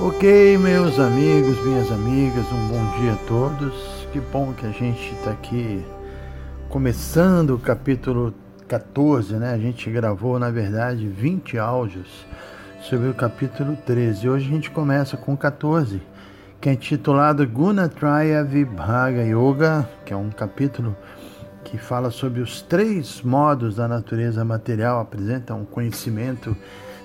Ok, meus amigos, minhas amigas, um bom dia a todos. Que bom que a gente está aqui começando o capítulo 14, né? A gente gravou, na verdade, 20 áudios sobre o capítulo 13. Hoje a gente começa com 14, que é intitulado Gunatraya Vibhaga Yoga, que é um capítulo que fala sobre os três modos da natureza material, apresenta um conhecimento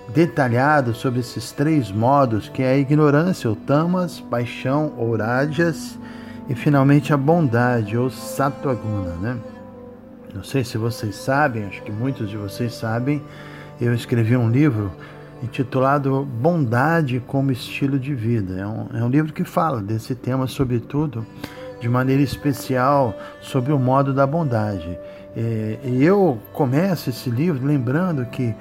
detalhado sobre esses três modos, que é a ignorância, ou tamas, paixão, ou rádias, e finalmente a bondade, ou sattvaguna, né? Não sei se vocês sabem, acho que muitos de vocês sabem, eu escrevi um livro intitulado Bondade como Estilo de Vida. É um, é um livro que fala desse tema, sobretudo, de maneira especial, sobre o modo da bondade. É, e eu começo esse livro lembrando que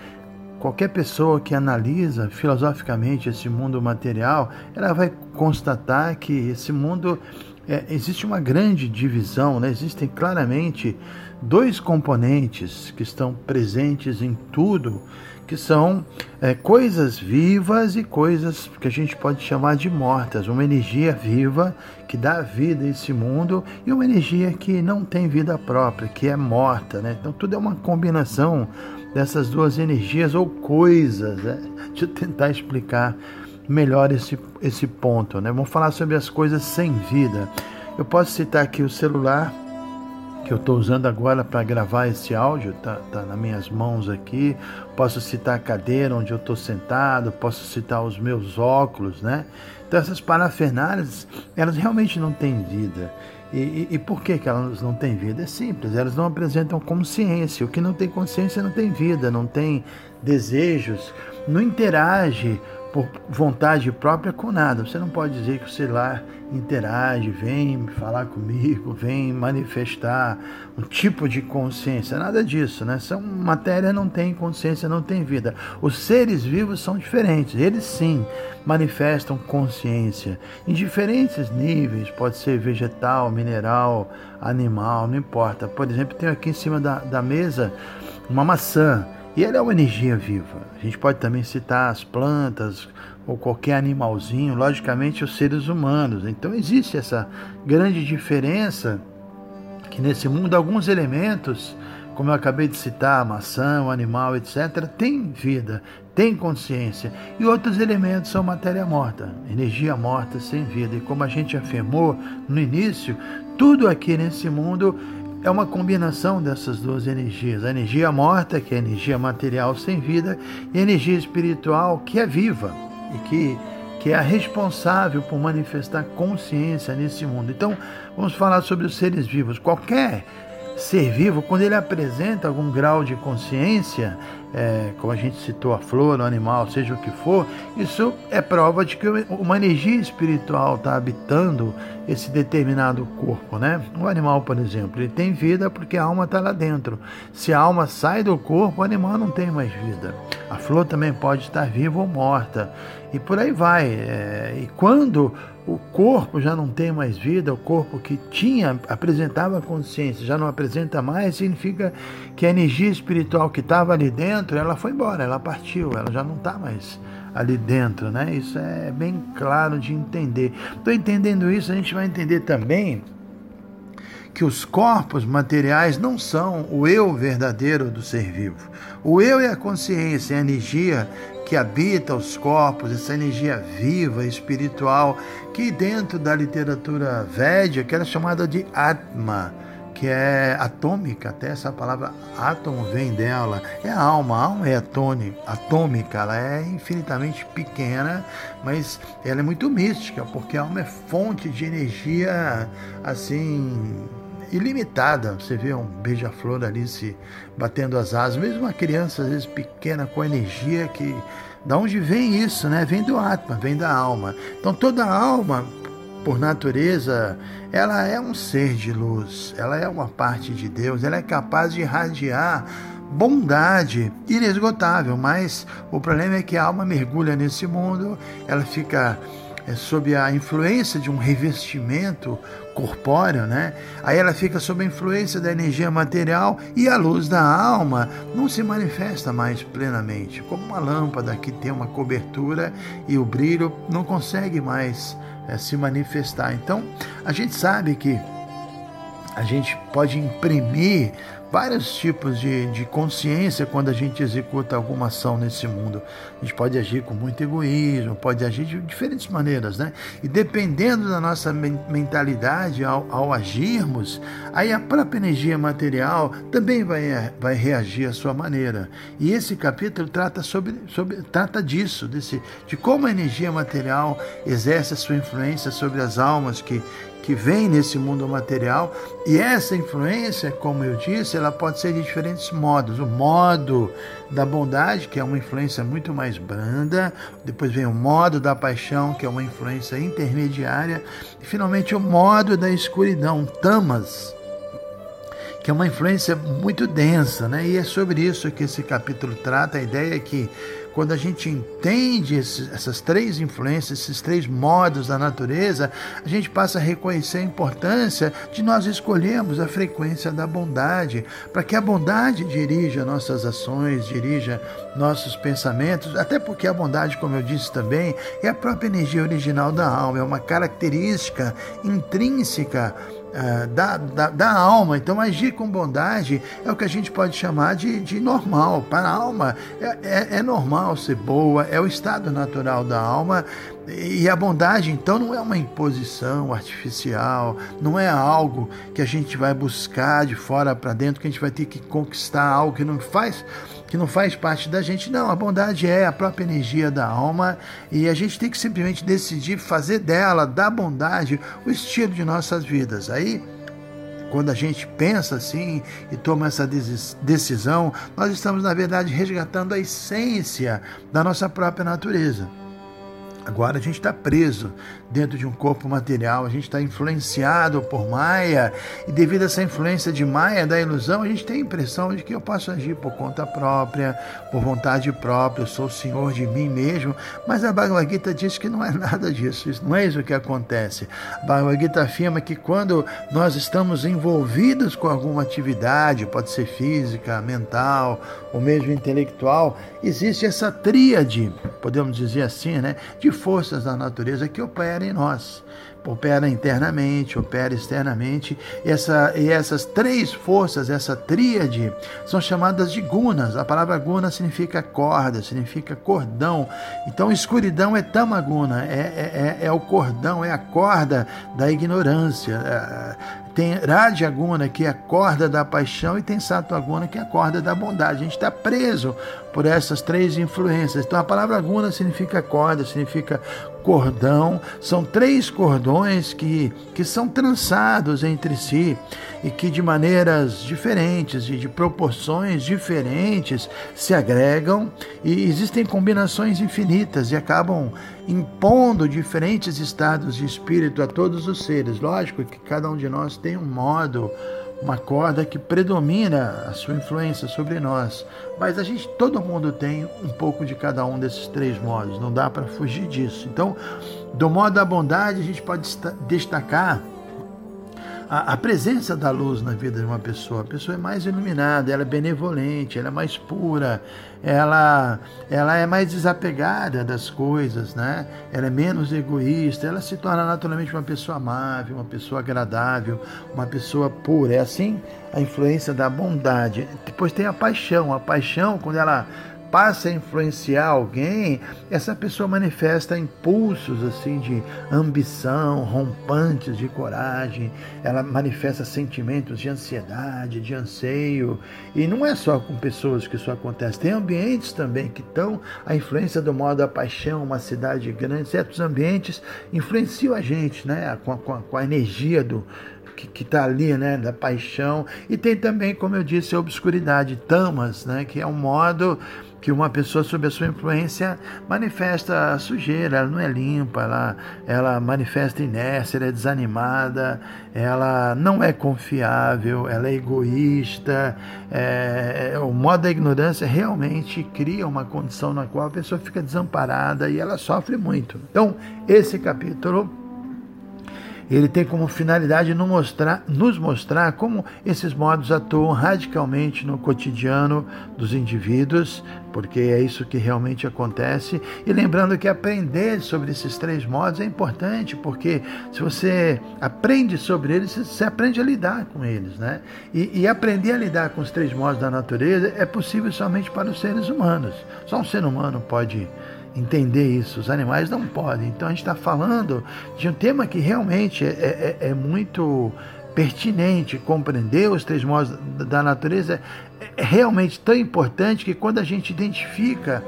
Qualquer pessoa que analisa filosoficamente esse mundo material, ela vai constatar que esse mundo é, existe uma grande divisão, né? existem claramente dois componentes que estão presentes em tudo, que são é, coisas vivas e coisas que a gente pode chamar de mortas. Uma energia viva que dá vida a esse mundo e uma energia que não tem vida própria, que é morta. Né? Então tudo é uma combinação dessas duas energias ou coisas. Né? Deixa eu tentar explicar melhor esse, esse ponto. Né? Vamos falar sobre as coisas sem vida. Eu posso citar aqui o celular que eu estou usando agora para gravar esse áudio, tá, tá nas minhas mãos aqui. Posso citar a cadeira onde eu estou sentado, posso citar os meus óculos, né? Então essas parafernálias, elas realmente não têm vida. E, e, e, por que, que elas não têm vida? É simples, elas não apresentam consciência. O que não tem consciência não tem vida, não tem desejos, não interage por vontade própria com nada. Você não pode dizer que o celular interage, vem falar comigo, vem manifestar um tipo de consciência, nada disso, né? São matéria não tem consciência, não tem vida. Os seres vivos são diferentes, eles sim manifestam consciência em diferentes níveis, pode ser vegetal, mineral, animal, não importa. Por exemplo, tenho aqui em cima da, da mesa uma maçã. E ela é uma energia viva. A gente pode também citar as plantas ou qualquer animalzinho, logicamente os seres humanos. Então existe essa grande diferença que nesse mundo alguns elementos, como eu acabei de citar, a maçã, o animal, etc., tem vida, tem consciência. E outros elementos são matéria morta, energia morta sem vida. E como a gente afirmou no início, tudo aqui nesse mundo é uma combinação dessas duas energias: a energia morta, que é a energia material sem vida, e a energia espiritual, que é viva e que, que é a responsável por manifestar consciência nesse mundo. Então, vamos falar sobre os seres vivos. Qualquer ser vivo, quando ele apresenta algum grau de consciência, é, como a gente citou, a flor, o animal, seja o que for, isso é prova de que uma energia espiritual está habitando esse determinado corpo, né? O animal, por exemplo, ele tem vida porque a alma está lá dentro. Se a alma sai do corpo, o animal não tem mais vida. A flor também pode estar viva ou morta. E por aí vai. É, e quando o corpo já não tem mais vida, o corpo que tinha, apresentava consciência, já não apresenta mais, significa que a energia espiritual que estava ali dentro, ela foi embora, ela partiu, ela já não está mais ali dentro, né? Isso é bem claro de entender. Estou entendendo isso, a gente vai entender também que os corpos materiais não são o eu verdadeiro do ser vivo. O eu é a consciência, é a energia que habita os corpos, essa energia viva, espiritual, que dentro da literatura védica era chamada de Atma, que é atômica, até essa palavra átomo vem dela, é a alma, a alma é atômica, ela é infinitamente pequena, mas ela é muito mística, porque a alma é fonte de energia assim ilimitada. Você vê um beija-flor ali se batendo as asas, mesmo uma criança às vezes pequena com energia que da onde vem isso, né? Vem do Atma, vem da alma. Então toda alma, por natureza, ela é um ser de luz, ela é uma parte de Deus, ela é capaz de irradiar bondade inesgotável, mas o problema é que a alma mergulha nesse mundo, ela fica é, sob a influência de um revestimento corpóreo, né? Aí ela fica sob a influência da energia material e a luz da alma não se manifesta mais plenamente, como uma lâmpada que tem uma cobertura e o brilho não consegue mais é, se manifestar. Então, a gente sabe que a gente pode imprimir vários tipos de, de consciência quando a gente executa alguma ação nesse mundo. A gente pode agir com muito egoísmo, pode agir de diferentes maneiras, né? E dependendo da nossa mentalidade ao, ao agirmos, aí a própria energia material também vai, vai reagir à sua maneira. E esse capítulo trata, sobre, sobre, trata disso, desse, de como a energia material exerce a sua influência sobre as almas que, que vem nesse mundo material. E essa influência, como eu disse, ela pode ser de diferentes modos. O modo da bondade, que é uma influência muito mais branda, depois vem o modo da paixão, que é uma influência intermediária, e finalmente o modo da escuridão, tamas, que é uma influência muito densa, né? E é sobre isso que esse capítulo trata. A ideia é que quando a gente entende esses, essas três influências, esses três modos da natureza, a gente passa a reconhecer a importância de nós escolhermos a frequência da bondade, para que a bondade dirija nossas ações, dirija nossos pensamentos, até porque a bondade, como eu disse também, é a própria energia original da alma, é uma característica intrínseca uh, da, da, da, alma. Então, agir com bondade é o que a gente pode chamar de, de normal. Para a alma, é, é, é normal ser boa, é o estado natural da alma. E a bondade, então, não é uma imposição artificial, não é algo que a gente vai buscar de fora para dentro, que a gente vai ter que conquistar algo que não faz que não faz parte da gente. Não, a bondade é a própria energia da alma e a gente tem que simplesmente decidir fazer dela, da bondade, o estilo de nossas vidas. Aí quando a gente pensa assim e toma essa decisão, nós estamos, na verdade, resgatando a essência da nossa própria natureza. Agora a gente está preso dentro de um corpo material, a gente está influenciado por Maia, e devido a essa influência de Maia, da ilusão, a gente tem a impressão de que eu posso agir por conta própria, por vontade própria, eu sou o senhor de mim mesmo, mas a Bhagavad Gita diz que não é nada disso, isso não é isso que acontece. A Bhagavad Gita afirma que quando nós estamos envolvidos com alguma atividade, pode ser física, mental ou mesmo intelectual, existe essa tríade, podemos dizer assim, né, de forças da natureza que operam em nós. Opera internamente, opera externamente. E, essa, e essas três forças, essa tríade, são chamadas de gunas. A palavra guna significa corda, significa cordão. Então, escuridão é tamaguna, é, é, é, é o cordão, é a corda da ignorância. É, tem Rajaguna, que é a corda da paixão, e tem Sattvaguna, que é a corda da bondade. A gente está preso por essas três influências. Então a palavra guna significa corda, significa cordão. São três cordões que, que são trançados entre si e que de maneiras diferentes e de proporções diferentes se agregam e existem combinações infinitas e acabam impondo diferentes estados de espírito a todos os seres. Lógico que cada um de nós tem um modo, uma corda que predomina a sua influência sobre nós. Mas a gente, todo mundo tem um pouco de cada um desses três modos, não dá para fugir disso. Então, do modo da bondade, a gente pode destacar a, a, presença da luz na vida de uma pessoa. A pessoa é mais iluminada, ela é benevolente, ela é mais pura, ela, ela é mais desapegada das coisas, né? Ela é menos egoísta, ela se torna naturalmente uma pessoa amável, uma pessoa agradável, uma pessoa pura. É assim a influência da bondade. Depois tem a paixão. A paixão, quando ela passa a influenciar alguém, essa pessoa manifesta impulsos assim de ambição, rompantes de coragem, ela manifesta sentimentos de ansiedade, de anseio, e não é só com pessoas que isso acontece, tem ambientes também que estão a influência do modo da paixão, uma cidade grande, certos ambientes influenciam a gente, né, com com com a energia do que está ali, né, da paixão. E tem também, como eu disse, a obscuridade, tamas, né, que é um modo que uma pessoa sob a sua influência manifesta sujeira, ela não é limpa, ela, ela manifesta inércia, ela é desanimada, ela não é confiável, ela é egoísta. É, o modo da ignorância realmente cria uma condição na qual a pessoa fica desamparada e ela sofre muito. Então, esse capítulo ele tem como finalidade nos mostrar, nos mostrar como esses modos atuam radicalmente no cotidiano dos indivíduos, porque é isso que realmente acontece. E lembrando que aprender sobre esses três modos é importante, porque se você aprende sobre eles, você aprende a lidar com eles. Né? E, e aprender a lidar com os três modos da natureza é possível somente para os seres humanos. Só um ser humano pode entender isso. Os animais não podem. Então a gente está falando de um tema que realmente é, é, é, muito pertinente. Compreender os três modos da natureza é realmente tão importante que quando a gente identifica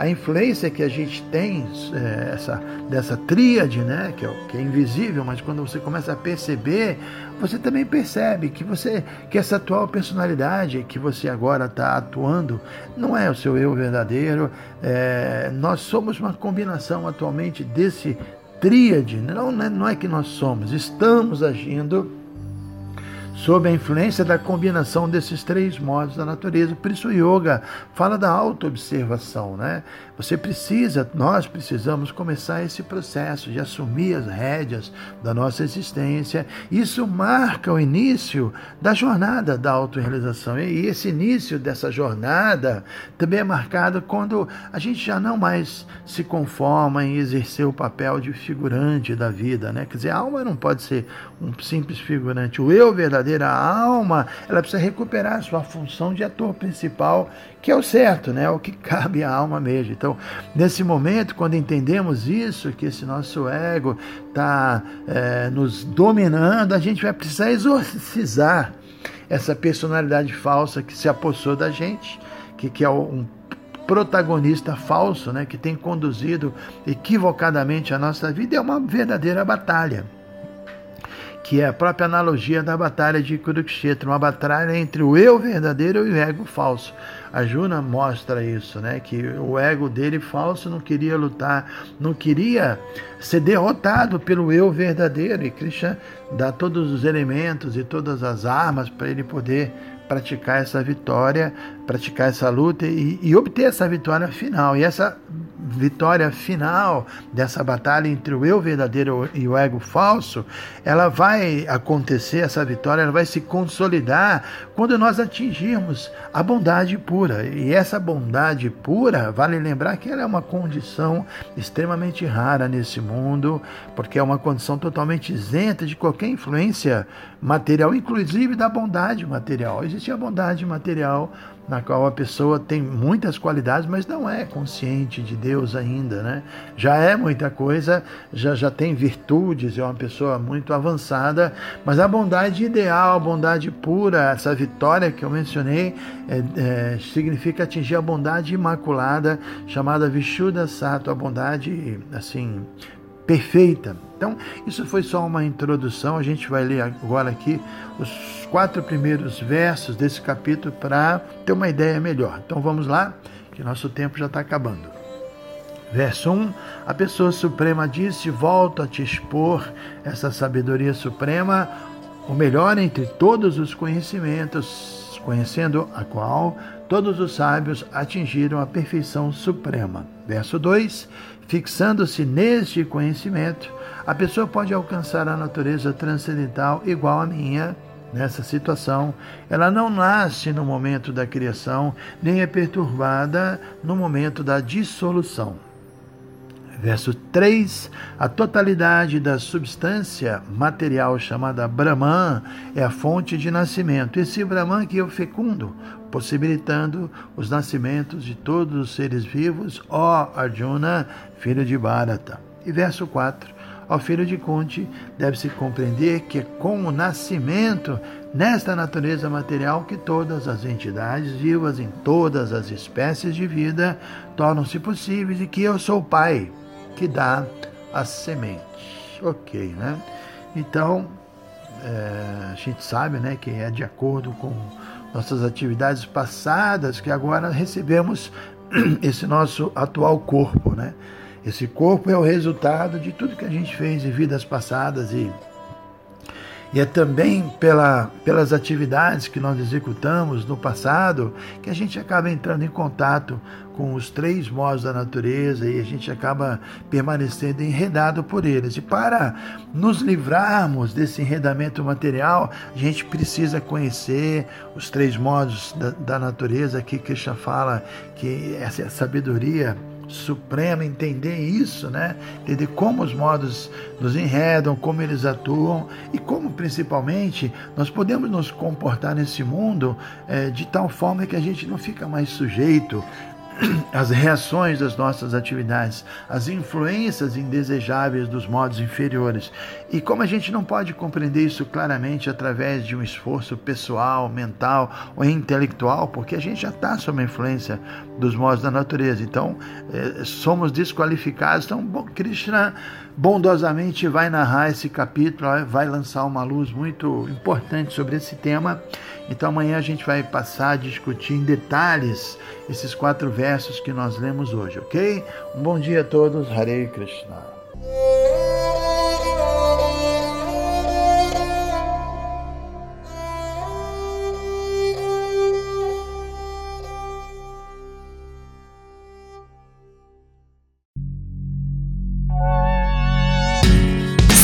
a influência que a gente tem é, essa, dessa tríade, né, que é, que é invisível, mas quando você começa a perceber, você também percebe que você que essa atual personalidade que você agora está atuando não é o seu eu verdadeiro. É, nós somos uma combinação atualmente desse tríade. Não, não é que nós somos, estamos agindo sob a influência da combinação desses três modos da natureza. Por isso o yoga fala da autoobservação, né? Você precisa, nós precisamos começar esse processo de assumir as rédeas da nossa existência. Isso marca o início da jornada da autorrealização. E esse início dessa jornada também é marcado quando a gente já não mais se conforma em exercer o papel de figurante da vida, né? Quer dizer, a alma não pode ser um simples figurante. O eu verdadeiro, a alma, ela precisa recuperar a sua função de ator principal, que é o certo, né? É o que cabe à alma mesmo. Então, nesse momento, quando entendemos isso, que esse nosso ego está é, nos dominando, a gente vai precisar exorcizar essa personalidade falsa que se apossou da gente, que, que é um protagonista falso, né, que tem conduzido equivocadamente a nossa vida, é uma verdadeira batalha que é a própria analogia da batalha de Kurukshetra, uma batalha entre o eu verdadeiro e o ego falso. A Juna mostra isso, né? Que o ego dele falso não queria lutar, não queria ser derrotado pelo eu verdadeiro. E Krishna dá todos os elementos e todas as armas para ele poder praticar essa vitória, praticar essa luta e, e obter essa vitória final. E essa vitória final dessa batalha entre o eu verdadeiro e o ego falso, ela vai acontecer, essa vitória ela vai se consolidar quando nós atingirmos a bondade pura. E essa bondade pura, vale lembrar que ela é uma condição extremamente rara nesse mundo, porque é uma condição totalmente isenta de qualquer influência material, inclusive da bondade material. Existe a bondade material na qual a pessoa tem muitas qualidades, mas não é consciente de Deus ainda, né? Já é muita coisa, já, já tem virtudes, é uma pessoa muito avançada, mas a bondade ideal, a bondade pura, essa vitória que eu mencionei, é, é, significa atingir a bondade imaculada, chamada Vishuddha Sato, a bondade, assim, perfeita. Então, isso foi só uma introdução. A gente vai ler agora aqui os quatro primeiros versos desse capítulo para ter uma ideia melhor. Então, vamos lá, que nosso tempo já está acabando. Verso 1: A pessoa suprema disse: Volto a te expor essa sabedoria suprema, o melhor entre todos os conhecimentos, conhecendo a qual todos os sábios atingiram a perfeição suprema. Verso 2: Fixando-se neste conhecimento, a pessoa pode alcançar a natureza transcendental igual à minha. Nessa situação, ela não nasce no momento da criação, nem é perturbada no momento da dissolução. Verso 3: A totalidade da substância material chamada Brahman é a fonte de nascimento. Esse Brahman que eu fecundo, possibilitando os nascimentos de todos os seres vivos, ó Arjuna, filho de Bharata. E verso 4. Ó filho de Kunti, deve-se compreender que é com o nascimento nesta natureza material que todas as entidades vivas em todas as espécies de vida tornam-se possíveis e que eu sou o Pai que dá a semente. Ok, né? Então, é, a gente sabe né, que é de acordo com nossas atividades passadas que agora recebemos esse nosso atual corpo. Né? Esse corpo é o resultado de tudo que a gente fez em vidas passadas e e é também pela, pelas atividades que nós executamos no passado que a gente acaba entrando em contato com os três modos da natureza e a gente acaba permanecendo enredado por eles. E para nos livrarmos desse enredamento material, a gente precisa conhecer os três modos da, da natureza. Aqui Krishna fala que essa é sabedoria suprema entender isso, né? Entender como os modos nos enredam, como eles atuam e como principalmente nós podemos nos comportar nesse mundo é, de tal forma que a gente não fica mais sujeito as reações das nossas atividades, as influências indesejáveis dos modos inferiores. E como a gente não pode compreender isso claramente através de um esforço pessoal, mental ou intelectual, porque a gente já está sob a influência dos modos da natureza, então eh, somos desqualificados. Então, bom, Krishna bondosamente vai narrar esse capítulo, vai lançar uma luz muito importante sobre esse tema. Então amanhã a gente vai passar a discutir em detalhes esses quatro versos que nós lemos hoje, ok? Um bom dia a todos, Hare Krishna.